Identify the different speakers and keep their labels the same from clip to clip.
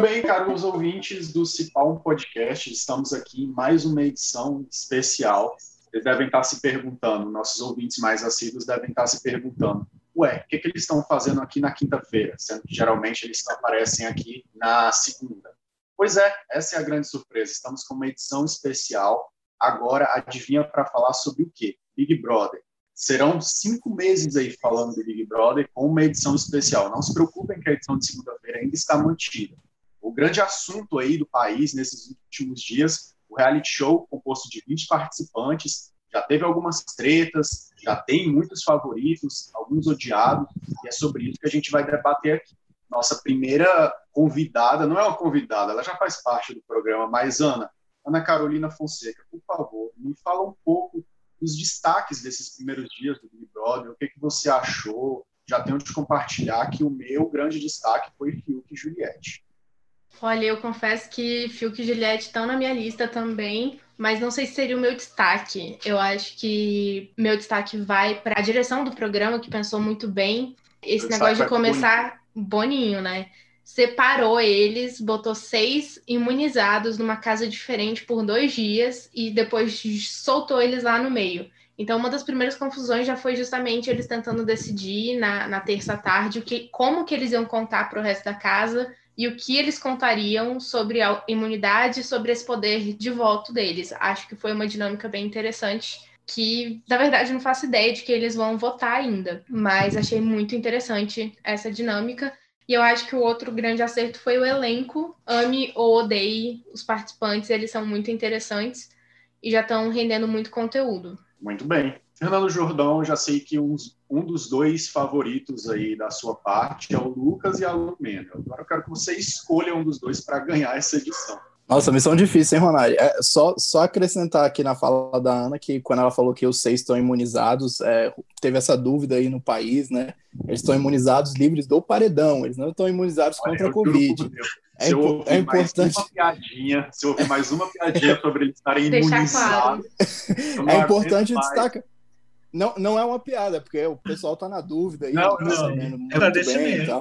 Speaker 1: Bem, caros ouvintes do Cipal Podcast, estamos aqui em mais uma edição especial. Vocês devem estar se perguntando, nossos ouvintes mais assíduos devem estar se perguntando, ué, o que, que eles estão fazendo aqui na quinta-feira, sendo que geralmente eles aparecem aqui na segunda. Pois é, essa é a grande surpresa. Estamos com uma edição especial. Agora, adivinha para falar sobre o quê? Big Brother. Serão cinco meses aí falando de Big Brother com uma edição especial. Não se preocupem que a edição de segunda-feira ainda está mantida. O grande assunto aí do país nesses últimos dias, o reality show composto de 20 participantes, já teve algumas tretas, já tem muitos favoritos, alguns odiados, e é sobre isso que a gente vai debater aqui. Nossa primeira convidada, não é uma convidada, ela já faz parte do programa, mas Ana, Ana Carolina Fonseca, por favor, me fala um pouco dos destaques desses primeiros dias do Big Brother, o que, que você achou, já tenho de compartilhar que o meu grande destaque foi Fiuk e Juliette.
Speaker 2: Olha, eu confesso que Fiuk e Juliette estão na minha lista também, mas não sei se seria o meu destaque. Eu acho que meu destaque vai para a direção do programa, que pensou muito bem. Esse negócio de começar Boninho, né? Separou eles, botou seis imunizados numa casa diferente por dois dias e depois soltou eles lá no meio. Então, uma das primeiras confusões já foi justamente eles tentando decidir na, na terça tarde o que, como que eles iam contar para o resto da casa e o que eles contariam sobre a imunidade, sobre esse poder de voto deles. Acho que foi uma dinâmica bem interessante que, na verdade, não faço ideia de que eles vão votar ainda, mas achei muito interessante essa dinâmica. E eu acho que o outro grande acerto foi o elenco. Ame ou odeie os participantes, eles são muito interessantes e já estão rendendo muito conteúdo.
Speaker 1: Muito bem. Fernando Jordão, já sei que uns um dos dois favoritos aí da sua parte é o Lucas e a Lumena. Agora eu quero que você escolha um dos dois para ganhar essa edição.
Speaker 3: Nossa, missão difícil, hein, Ronaldo? É, só, só acrescentar aqui na fala da Ana que quando ela falou que os seis estão imunizados, é, teve essa dúvida aí no país, né? Eles estão imunizados livres do paredão, eles não estão imunizados Olha, contra a Covid.
Speaker 1: É, se eu é importante. uma piadinha, se eu ouvir mais uma piadinha sobre eles estarem imunizados. Claro.
Speaker 3: É importante destacar. Não, não é uma piada, porque o pessoal está na dúvida. Aí,
Speaker 1: não, não, é esclarecimento. Tá?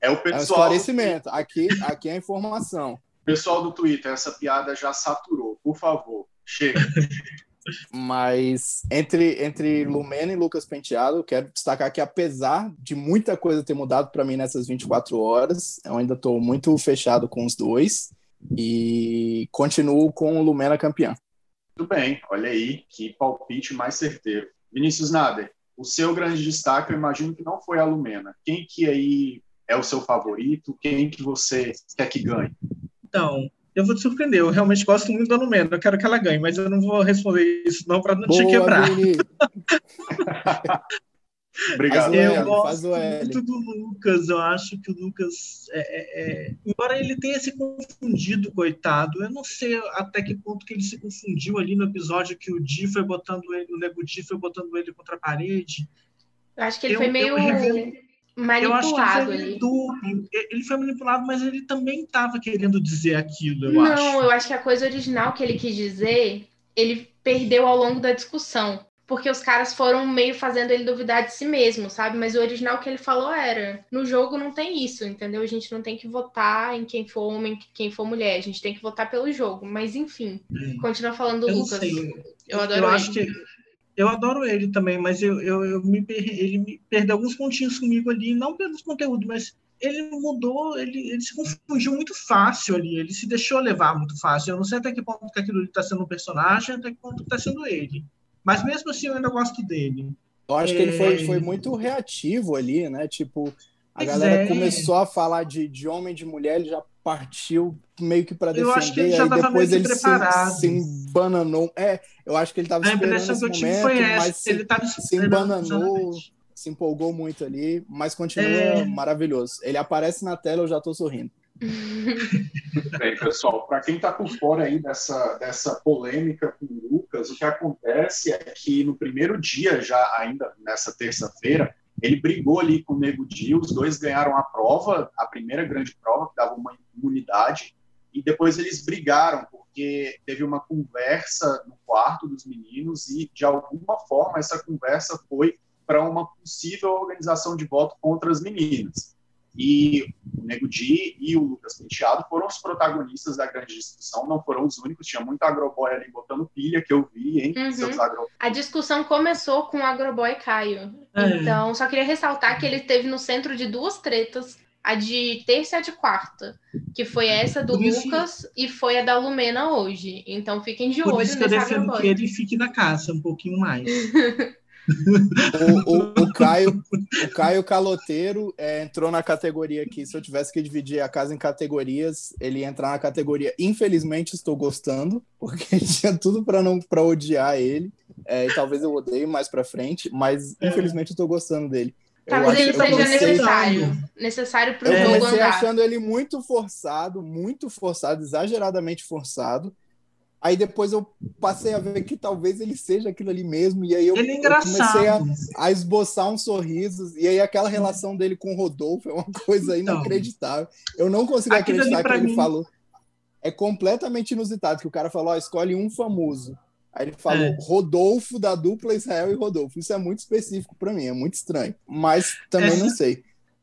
Speaker 1: É o pessoal. É um
Speaker 3: esclarecimento. Aqui, aqui é a informação.
Speaker 1: Pessoal do Twitter, essa piada já saturou. Por favor, chega.
Speaker 3: Mas entre, entre Lumena e Lucas Penteado, quero destacar que apesar de muita coisa ter mudado para mim nessas 24 horas, eu ainda estou muito fechado com os dois e continuo com o Lumena campeão.
Speaker 1: Muito bem, olha aí, que palpite mais certeiro. Vinícius Nader, o seu grande destaque, eu imagino que não foi a Lumena. Quem que aí é o seu favorito? Quem que você quer que ganhe?
Speaker 4: Então, eu vou te surpreender. Eu realmente gosto muito da Lumena. Eu quero que ela ganhe, mas eu não vou responder isso não para não Boa, te quebrar.
Speaker 1: Obrigado.
Speaker 4: Eu gosto muito do Lucas. Eu acho que o Lucas, é, é, é, embora ele tenha se confundido, coitado, eu não sei até que ponto que ele se confundiu ali no episódio que o Di foi botando ele, o Nego Di foi botando ele contra a parede.
Speaker 2: Eu acho que ele eu, foi meio eu, manipulado ele
Speaker 4: foi, ele foi manipulado, mas ele também estava querendo dizer aquilo, eu
Speaker 2: não,
Speaker 4: acho.
Speaker 2: Não, eu acho que a coisa original que ele quis dizer, ele perdeu ao longo da discussão porque os caras foram meio fazendo ele duvidar de si mesmo, sabe? Mas o original que ele falou era: no jogo não tem isso, entendeu? A gente não tem que votar em quem for homem, quem for mulher, a gente tem que votar pelo jogo. Mas enfim, hum. continua falando do Lucas.
Speaker 4: Eu adoro eu ele. Acho que eu adoro ele também, mas eu, eu, eu me, ele me perdeu alguns pontinhos comigo ali, não pelos conteúdos, mas ele mudou, ele, ele se confundiu muito fácil ali, ele se deixou levar muito fácil. Eu não sei até que ponto que aquilo está sendo um personagem, até que ponto está sendo ele. Mas mesmo assim eu ainda gosto dele.
Speaker 3: Eu acho é... que ele foi, é. foi muito reativo ali, né? Tipo, a galera é. começou a falar de, de homem e de mulher, ele já partiu meio que para defender, eu acho que ele já aí depois ele se, se embananou. É, eu acho que ele estava esperando esse momento, mas ele se, se embananou, se empolgou muito ali, mas continua é... maravilhoso. Ele aparece na tela, eu já estou sorrindo.
Speaker 1: Bem, pessoal, para quem está por fora aí dessa, dessa polêmica com o Lucas, o que acontece é que no primeiro dia, já ainda nessa terça-feira, ele brigou ali com o Nego Di, os dois ganharam a prova, a primeira grande prova, que dava uma imunidade, e depois eles brigaram, porque teve uma conversa no quarto dos meninos, e de alguma forma essa conversa foi para uma possível organização de voto contra as meninas. E o Nego Di e o Lucas Penteado foram os protagonistas da grande discussão, não foram os únicos, tinha muito agroboy ali botando pilha que eu vi, hein?
Speaker 2: Uhum. Seus agro... A discussão começou com o agroboy Caio. É. Então, só queria ressaltar que ele esteve no centro de duas tretas a de terça e a de quarta, que foi essa do Lucas e foi a da Lumena hoje. Então fiquem de Por olho isso
Speaker 4: que eu defendo que ele fique na casa um pouquinho mais.
Speaker 3: o, o, o, Caio, o Caio Caloteiro é, entrou na categoria aqui. Se eu tivesse que dividir a casa em categorias, ele ia entrar na categoria Infelizmente estou gostando, porque tinha tudo para não para odiar ele. É, e talvez eu odeie mais para frente, mas é. infelizmente estou gostando dele.
Speaker 2: Talvez ele seja comecei... necessário. Necessário para o jogo
Speaker 3: comecei andar. achando ele muito forçado, muito forçado, exageradamente forçado. Aí depois eu passei a ver que talvez ele seja aquilo ali mesmo. E aí eu,
Speaker 4: é
Speaker 3: eu comecei a, a, esboçar uns sorrisos. E aí aquela relação dele com o Rodolfo é uma coisa então, inacreditável. Eu não consigo acreditar que ele mim... falou. É completamente inusitado que o cara falou: ó, escolhe um famoso. Aí ele falou é. Rodolfo da dupla Israel e Rodolfo. Isso é muito específico para mim, é muito estranho. Mas também Essa... não sei.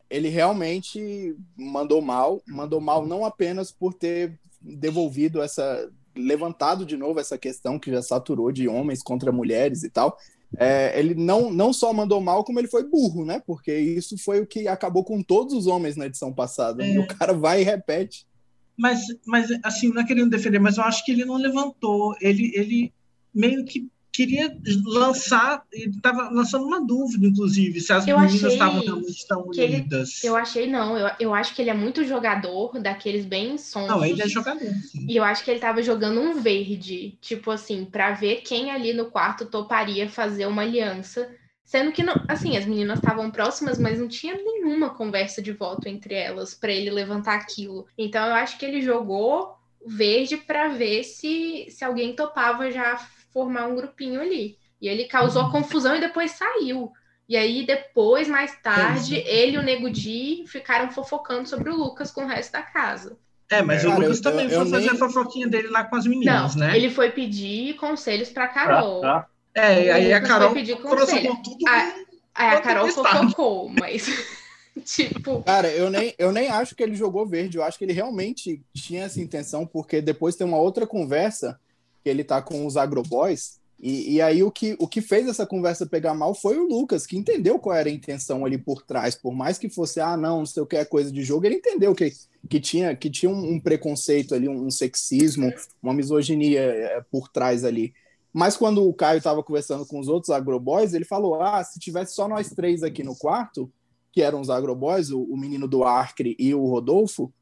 Speaker 3: Ele realmente mandou mal, mandou mal não apenas por ter devolvido essa levantado de novo essa questão que já saturou de homens contra mulheres e tal. É, ele não, não só mandou mal, como ele foi burro, né? Porque isso foi o que acabou com todos os homens na edição passada. É. E o cara vai e repete.
Speaker 4: Mas, mas, assim, não é querendo defender, mas eu acho que ele não levantou. Ele, ele meio que queria lançar, ele estava lançando uma dúvida, inclusive, se as eu meninas estavam realmente tão unidas.
Speaker 2: Ele, eu achei não, eu, eu acho que ele é muito jogador, daqueles bem sons.
Speaker 4: Não, ele é jogador. Sim.
Speaker 2: E eu acho que ele estava jogando um verde, tipo assim, para ver quem ali no quarto toparia fazer uma aliança. Sendo que, não, assim, as meninas estavam próximas, mas não tinha nenhuma conversa de voto entre elas para ele levantar aquilo. Então, eu acho que ele jogou verde para ver se, se alguém topava já formar um grupinho ali. E ele causou uhum. confusão e depois saiu. E aí, depois, mais tarde, ele e o Nego Di ficaram fofocando sobre o Lucas com o resto da casa.
Speaker 4: É, mas Cara, o Lucas eu, também eu, foi eu fazer nem... a fofoquinha dele lá com as meninas,
Speaker 2: Não,
Speaker 4: né?
Speaker 2: Ele foi pedir conselhos pra Carol.
Speaker 4: Ah, ah. É, aí a Carol foi pedir
Speaker 2: conselho. Tudo a, a, a Carol fofocou, mas. tipo.
Speaker 3: Cara, eu nem, eu nem acho que ele jogou verde, eu acho que ele realmente tinha essa intenção, porque depois tem uma outra conversa que ele tá com os agroboys. E, e, aí o que, o que fez essa conversa pegar mal foi o Lucas, que entendeu qual era a intenção ali por trás. Por mais que fosse, ah, não, não sei o que é coisa de jogo, ele entendeu que, que tinha, que tinha um, um preconceito ali, um, um, sexismo, uma misoginia é, por trás ali. Mas quando o Caio estava conversando com os outros agroboys, ele falou: ah, se tivesse só nós três aqui no quarto, que eram os agroboys, o, o menino do Acre e o Rodolfo,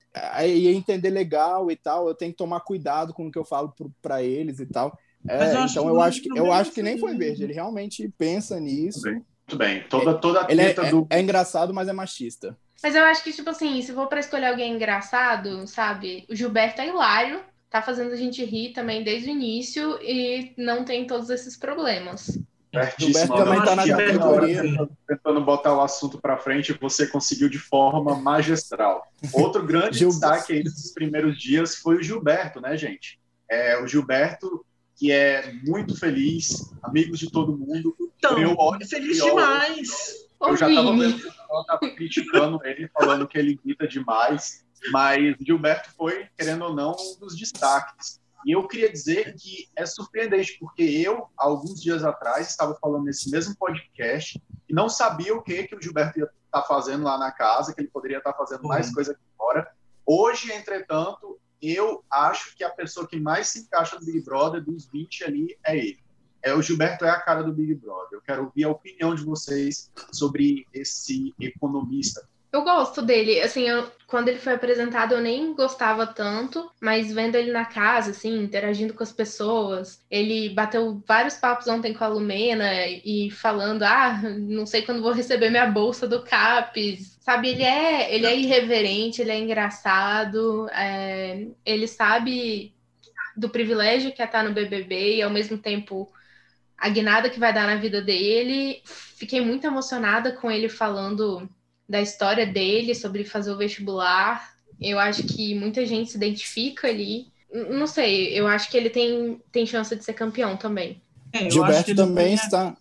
Speaker 3: ia entender legal e tal. Eu tenho que tomar cuidado com o que eu falo para eles e tal. É, eu então eu acho que eu acho que nem foi verde. Ele realmente pensa nisso.
Speaker 1: Muito bem. Toda toda a
Speaker 3: ele é, do... é, é engraçado, mas é machista.
Speaker 2: Mas eu acho que tipo assim, se for para escolher alguém engraçado, sabe? O Gilberto é hilário, tá fazendo a gente rir também desde o início e não tem todos esses problemas.
Speaker 1: Certíssimo. O também está na categoria. Tentando botar o assunto para frente, você conseguiu de forma magistral. Outro grande destaque aí nesses primeiros dias foi o Gilberto, né, gente? É, o Gilberto, que é muito feliz, amigos de todo mundo.
Speaker 4: Então, eu, feliz demais.
Speaker 1: Eu já estava vendo que o estava criticando ele, falando que ele grita demais, mas Gilberto foi, querendo ou não, um dos destaques. E eu queria dizer que é surpreendente, porque eu, alguns dias atrás, estava falando nesse mesmo podcast e não sabia o que, que o Gilberto ia estar tá fazendo lá na casa, que ele poderia estar tá fazendo uhum. mais coisa aqui fora. Hoje, entretanto, eu acho que a pessoa que mais se encaixa no Big Brother, dos 20 ali, é ele. É, o Gilberto é a cara do Big Brother. Eu quero ouvir a opinião de vocês sobre esse economista.
Speaker 2: Eu gosto dele, assim, eu, quando ele foi apresentado eu nem gostava tanto, mas vendo ele na casa, assim, interagindo com as pessoas, ele bateu vários papos ontem com a Lumena e falando, ah, não sei quando vou receber minha bolsa do CAPES, sabe, ele é, ele é irreverente, ele é engraçado, é, ele sabe do privilégio que é estar no BBB e ao mesmo tempo a guinada que vai dar na vida dele. Fiquei muito emocionada com ele falando da história dele sobre fazer o vestibular. Eu acho que muita gente se identifica ali. Não sei, eu acho que ele tem, tem chance de ser campeão também.
Speaker 3: É, Gilberto também está.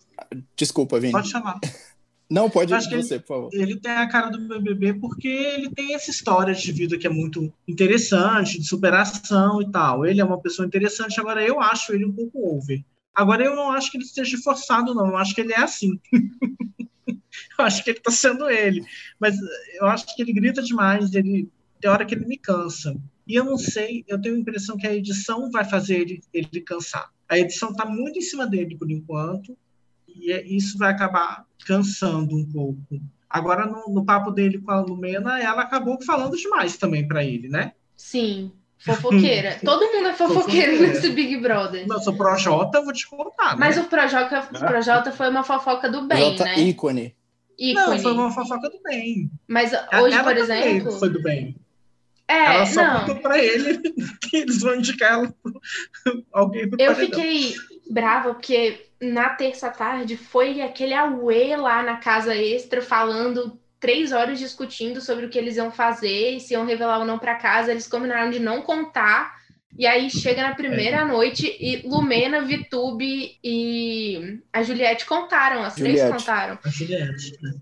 Speaker 3: Desculpa, Vini.
Speaker 4: Pode chamar.
Speaker 3: Não, pode ir você,
Speaker 4: ele,
Speaker 3: por favor.
Speaker 4: Ele tem a cara do BBB porque ele tem essa história de vida que é muito interessante, de superação e tal. Ele é uma pessoa interessante, agora eu acho ele um pouco over. Agora eu não acho que ele esteja forçado, não. Eu acho que ele é assim. eu acho que ele está sendo ele. Mas eu acho que ele grita demais, ele tem hora que ele me cansa. E eu não sei, eu tenho a impressão que a edição vai fazer ele, ele cansar. A edição está muito em cima dele por enquanto, e é, isso vai acabar cansando um pouco. Agora, no, no papo dele com a Lumena, ela acabou falando demais também para ele, né?
Speaker 2: Sim, fofoqueira. Todo mundo é fofoqueiro fofoqueira. nesse Big Brother.
Speaker 4: Nossa, o Projota, eu vou te contar.
Speaker 2: Mas né? o Projota, o Projota foi uma fofoca do bem, Projota né?
Speaker 3: ícone.
Speaker 4: ícone. Não, foi uma fofoca do bem.
Speaker 2: Mas hoje, ela por exemplo.
Speaker 4: Foi do bem.
Speaker 2: É,
Speaker 4: ela só
Speaker 2: não.
Speaker 4: contou pra ele que eles vão indicar ela alguém pro
Speaker 2: Eu fiquei brava porque na terça tarde foi aquele auê lá na casa extra falando três horas discutindo sobre o que eles iam fazer, se iam revelar ou não para casa. Eles combinaram de não contar. E aí chega na primeira é. noite e Lumena, Vitube e a Juliette contaram, as Juliette. três contaram.
Speaker 4: A Juliette, né?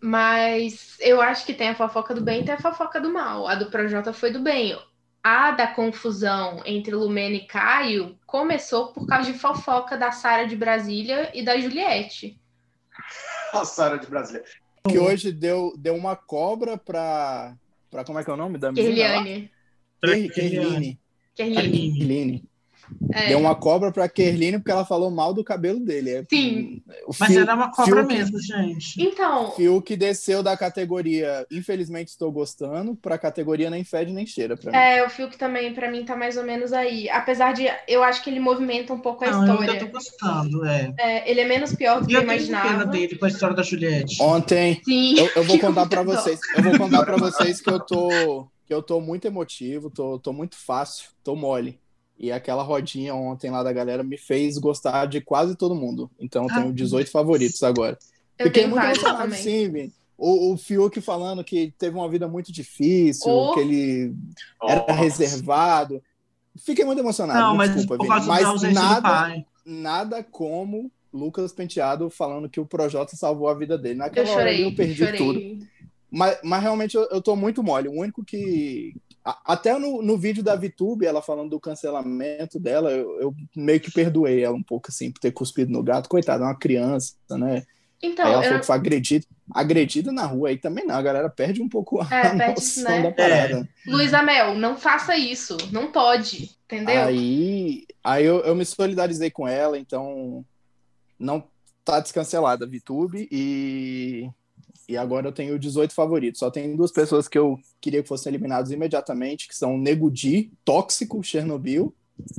Speaker 2: Mas eu acho que tem a fofoca do bem e tem a fofoca do mal. A do Projota foi do bem. A da confusão entre Lumena e Caio começou por causa de fofoca da Sara de Brasília e da Juliette.
Speaker 1: A Sara de Brasília.
Speaker 3: Que hoje deu, deu uma cobra para para como é que é o nome da menina?
Speaker 2: Kerliane.
Speaker 3: Kerline.
Speaker 2: Kerline.
Speaker 3: É. Deu uma cobra pra Kerline porque ela falou mal do cabelo dele. É,
Speaker 2: Sim.
Speaker 4: O Mas Fiuk, era uma cobra Fiuk, mesmo, gente.
Speaker 2: Então.
Speaker 3: Fiuk desceu da categoria Infelizmente Estou Gostando pra categoria Nem Fede Nem Cheira. Pra
Speaker 2: mim. É, o Fiuk também, pra mim, tá mais ou menos aí. Apesar de. Eu acho que ele movimenta um pouco a Não, história.
Speaker 4: Eu ainda tô gostando, é.
Speaker 2: é. Ele é menos pior do que eu, eu imaginava.
Speaker 4: pena dele com a história da Juliette.
Speaker 3: Ontem.
Speaker 2: Sim.
Speaker 3: Eu, eu vou contar pra vocês. Eu vou contar pra vocês que eu tô. Que eu tô muito emotivo, tô, tô muito fácil, tô mole. E aquela rodinha ontem lá da galera me fez gostar de quase todo mundo. Então eu tenho 18 ah. favoritos agora.
Speaker 2: Eu Fiquei muito emocionado,
Speaker 3: sim, o, o Fiuk falando que teve uma vida muito difícil, oh. que ele era reservado. Fiquei muito emocionado. Não, mas desculpa, Vini. Mas nada, nada como Lucas Penteado falando que o Projota salvou a vida dele. Naquela
Speaker 2: eu chorei,
Speaker 3: hora eu perdi
Speaker 2: chorei.
Speaker 3: tudo. Mas, mas realmente eu, eu tô muito mole. O único que, até no, no vídeo da VTube, ela falando do cancelamento dela, eu, eu, meio que perdoei ela um pouco, assim, por ter cuspido no gato. Coitada, é uma criança, né?
Speaker 2: Então,
Speaker 3: aí ela foi agredida, agredida na rua aí também não, a galera perde um pouco a
Speaker 2: é,
Speaker 3: noção
Speaker 2: né?
Speaker 3: da parada.
Speaker 2: É. Luísa Mel, não faça isso, não pode, entendeu?
Speaker 3: Aí, aí eu, eu me solidarizei com ela, então não tá descancelada a VTube e e agora eu tenho 18 favoritos. Só tem duas pessoas que eu queria que fossem eliminadas imediatamente, que são Nego Di, Tóxico, Chernobyl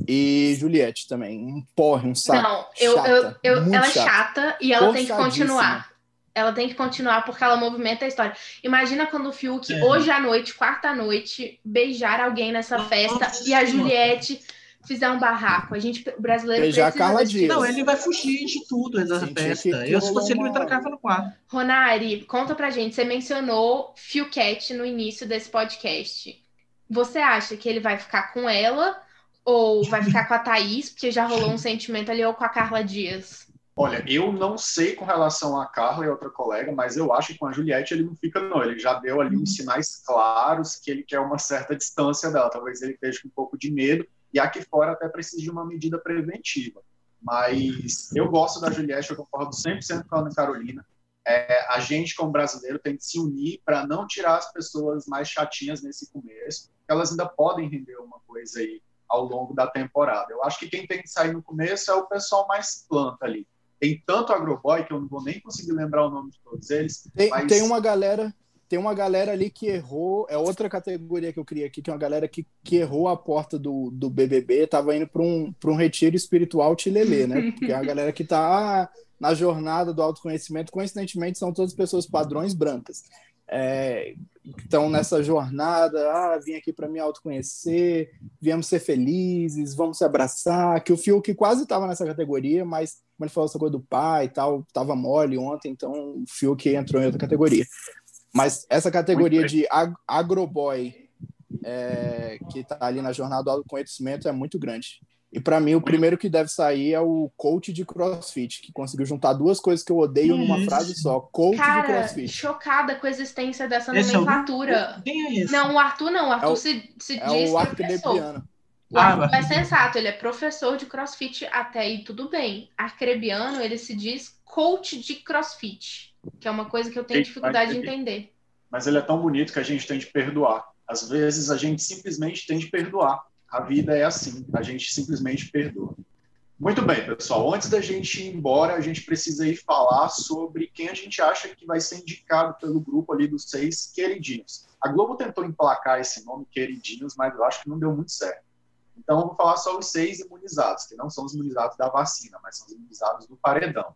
Speaker 3: e Juliette também. Um porre, um saco.
Speaker 2: Não, eu, chata, eu, eu ela é chata e ela tem que continuar. Ela tem que continuar porque ela movimenta a história. Imagina quando o Fiuk, é. hoje à noite, quarta noite, beijar alguém nessa festa Nossa, e a Juliette fizer um barraco. A gente, o brasileiro
Speaker 3: Beijar precisa... Carla Dias.
Speaker 4: Não, ele vai fugir de tudo nessa festa. Eu, se fosse ele, me trancava no quarto.
Speaker 2: Ronari, conta pra gente. Você mencionou Cat no início desse podcast. Você acha que ele vai ficar com ela ou vai ficar com a Thaís, porque já rolou um sentimento ali, ou com a Carla Dias?
Speaker 1: Olha, eu não sei com relação a Carla e outra colega, mas eu acho que com a Juliette ele não fica, não. Ele já deu ali uns sinais claros que ele quer uma certa distância dela. Talvez ele esteja com um pouco de medo e aqui fora até precisa de uma medida preventiva. Mas eu gosto da Juliette, eu concordo 100% com a Ana Carolina. É, a gente, como brasileiro, tem que se unir para não tirar as pessoas mais chatinhas nesse começo, elas ainda podem render uma coisa aí ao longo da temporada. Eu acho que quem tem que sair no começo é o pessoal mais planta ali. Tem tanto agroboy que eu não vou nem conseguir lembrar o nome de todos eles.
Speaker 3: Tem,
Speaker 1: mas...
Speaker 3: tem uma galera tem uma galera ali que errou, é outra categoria que eu queria aqui, que é uma galera que, que errou a porta do, do BBB, tava indo para um, um retiro espiritual tilelê, né? Porque é a galera que tá na jornada do autoconhecimento, coincidentemente, são todas pessoas padrões brancas. É, nessa jornada, ah, vim aqui para me autoconhecer, viemos ser felizes, vamos se abraçar, que o Fiuk quase estava nessa categoria, mas como ele falou essa coisa do pai e tal, estava mole ontem, então o Fiuk entrou em outra categoria. Mas essa categoria de ag agroboy, é, que está ali na jornada do autoconhecimento, é muito grande. E para mim, o primeiro que deve sair é o coach de crossfit, que conseguiu juntar duas coisas que eu odeio
Speaker 2: Isso.
Speaker 3: numa frase só: coach
Speaker 2: Cara,
Speaker 3: de crossfit.
Speaker 2: chocada com a existência dessa
Speaker 4: Esse é o-
Speaker 2: nomenclatura.
Speaker 4: É?
Speaker 2: Não, o Arthur não. O Arthur
Speaker 3: É o-
Speaker 2: se, se
Speaker 3: É
Speaker 2: diz
Speaker 3: o
Speaker 2: professor. O
Speaker 4: Ah,
Speaker 2: Arthur é
Speaker 4: mas-
Speaker 2: sensato, ele é professor de crossfit até aí, tudo bem. Arcrebiano, ele se diz coach de crossfit, que é uma coisa que eu tenho dificuldade de
Speaker 1: mas-
Speaker 2: entender.
Speaker 1: Mas ele é tão bonito que a gente tem de perdoar. Às vezes a gente simplesmente tem de perdoar. A vida é assim, a gente simplesmente perdoa. Muito bem, pessoal. Antes da gente ir embora, a gente precisa ir falar sobre quem a gente acha que vai ser indicado pelo grupo ali dos seis queridinhos. A Globo tentou emplacar esse nome, queridinhos, mas eu acho que não deu muito certo. Então, vou falar só os seis imunizados, que não são os imunizados da vacina, mas são os imunizados do paredão.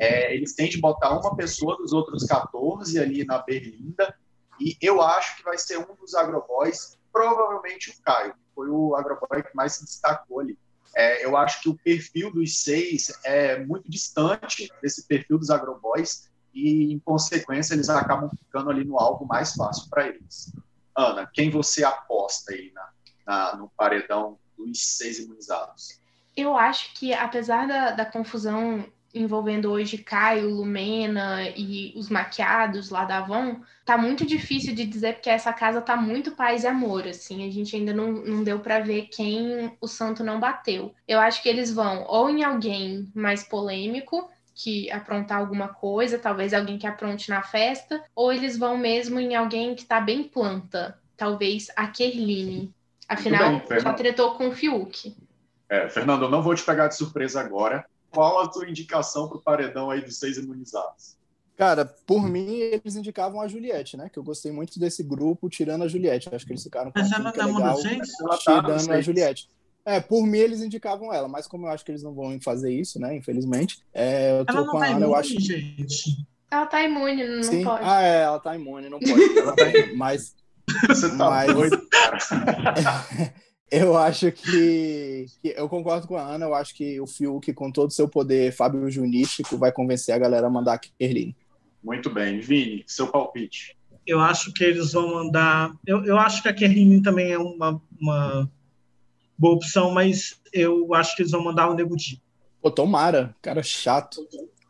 Speaker 1: É, eles têm de botar uma pessoa dos outros 14 ali na berlinda, e eu acho que vai ser um dos agroboys, provavelmente o Caio, que foi o agroboy que mais se destacou ali. É, eu acho que o perfil dos seis é muito distante desse perfil dos agroboys, e, em consequência, eles acabam ficando ali no alvo mais fácil para eles. Ana, quem você aposta aí na, na- no paredão dos seis imunizados?
Speaker 2: Eu acho que, apesar da, da confusão envolvendo hoje Caio, Lumena e os maquiados lá da Avon, tá muito difícil de dizer porque essa casa tá muito paz e amor, assim, a gente ainda não, não deu para ver quem o santo não bateu. Eu acho que eles vão ou em alguém mais polêmico, que aprontar alguma coisa, talvez alguém que apronte na festa, ou eles vão mesmo em alguém que tá bem planta, talvez a Kerline. Afinal,
Speaker 1: bem,
Speaker 2: já
Speaker 1: Fernanda.
Speaker 2: tretou com o Fiuk.
Speaker 1: É, Fernando, eu não vou te pegar de surpresa agora. Qual a tua indicação para o paredão aí dos seis imunizados?
Speaker 3: Cara, por mim, eles indicavam a Juliette, né? Que eu gostei muito desse grupo, tirando a Juliette. Acho que eles ficaram com
Speaker 4: Mas ela não
Speaker 3: legal?
Speaker 1: Ela tá
Speaker 3: tirando a
Speaker 1: seis.
Speaker 3: Juliette. É, por mim, eles indicavam ela, mas como eu acho que eles não vão fazer isso, né? Infelizmente, é, eu tô
Speaker 4: Ela
Speaker 3: com
Speaker 4: não
Speaker 3: a
Speaker 4: tá
Speaker 3: Ana, eu
Speaker 4: imune,
Speaker 3: acho.
Speaker 4: gente.
Speaker 2: Ela tá imune, não
Speaker 3: Sim.
Speaker 2: pode.
Speaker 3: Ah, é, ela tá imune, não pode. Ela tá imune, mas
Speaker 1: Você tá
Speaker 3: Mas-
Speaker 1: doido.
Speaker 3: eu acho que, que- Eu concordo com a Ana, eu acho que o Fiuk, com todo o seu poder Fábio Junístico, vai convencer a galera a mandar a Kerline.
Speaker 1: Muito bem. Vini, seu palpite.
Speaker 4: Eu acho que eles vão mandar. Eu, eu acho que a Kerline também é uma, uma boa opção, mas eu acho que eles vão mandar o Nego Di.
Speaker 3: Pô, tomara, cara chato,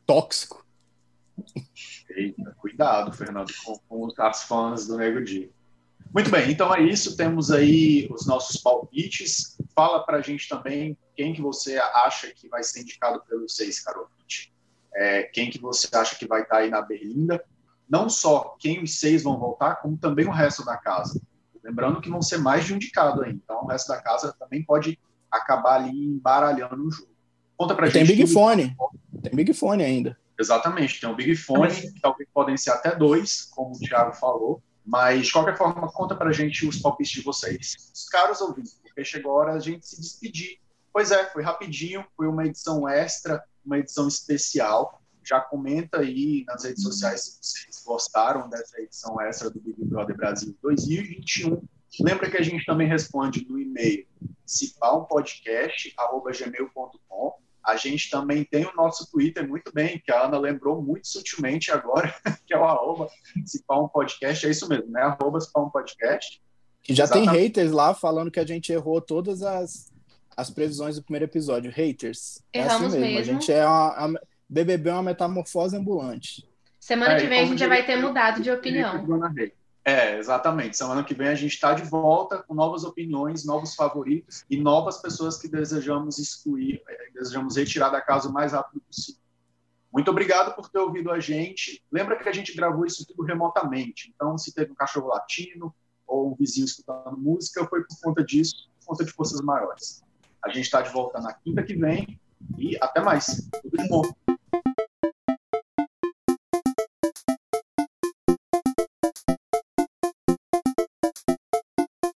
Speaker 3: tóxico.
Speaker 1: Eita, cuidado, Fernando, com, com as fãs do Nego Di. Muito bem, então é isso. Temos aí os nossos palpites. Fala pra gente também quem que você acha que vai ser indicado pelos seis, Carolite. É, quem que você acha que vai estar aí na Berlinda. Não só quem os seis vão voltar, como também o resto da casa. Lembrando que vão ser mais de um indicado aí. Então o resto da casa também pode acabar ali embaralhando o jogo. Conta pra
Speaker 3: Tem
Speaker 1: gente.
Speaker 3: Big
Speaker 1: tudo-
Speaker 3: Fone. Tem Big Fone ainda.
Speaker 1: Exatamente, tem o Big Fone, que talvez podem ser até dois, como o Thiago falou. Mas, de qualquer forma, conta pra gente os palpites de vocês. Os caros ouvintes, porque chegou a hora a gente se despedir. Pois é, foi rapidinho, foi uma edição extra, uma edição especial. Já comenta aí nas redes sociais se vocês gostaram dessa edição extra do Big Brother Brasil 2021. Lembra que a gente também responde no e-mail cipampodcast.gmail.com. A gente também tem o nosso Twitter muito bem, que a Ana lembrou muito sutilmente agora, que é o arroba cipampodcast. É isso mesmo, né? Arroba cipampodcast.
Speaker 3: Que já tem
Speaker 1: Exatamente.
Speaker 3: haters lá falando que a gente errou todas as, as previsões do primeiro episódio. Haters. É
Speaker 2: Erramos
Speaker 3: assim mesmo.
Speaker 2: mesmo.
Speaker 3: A gente é uma, a BBB é uma metamorfose ambulante.
Speaker 2: Semana
Speaker 1: É,
Speaker 2: que
Speaker 1: e
Speaker 2: vem a gente já vai ter mudado de opinião.
Speaker 1: É, exatamente. Semana que vem a gente está de volta com novas opiniões, novos favoritos e novas pessoas que desejamos excluir, eh, desejamos retirar da casa o mais rápido possível. Muito obrigado por ter ouvido a gente. Lembra que a gente gravou isso tudo remotamente. Então, se teve um cachorro latino ou um vizinho escutando música, foi por conta disso, por conta de forças maiores. A gente está de volta na quinta que vem e até mais. Tudo de bom.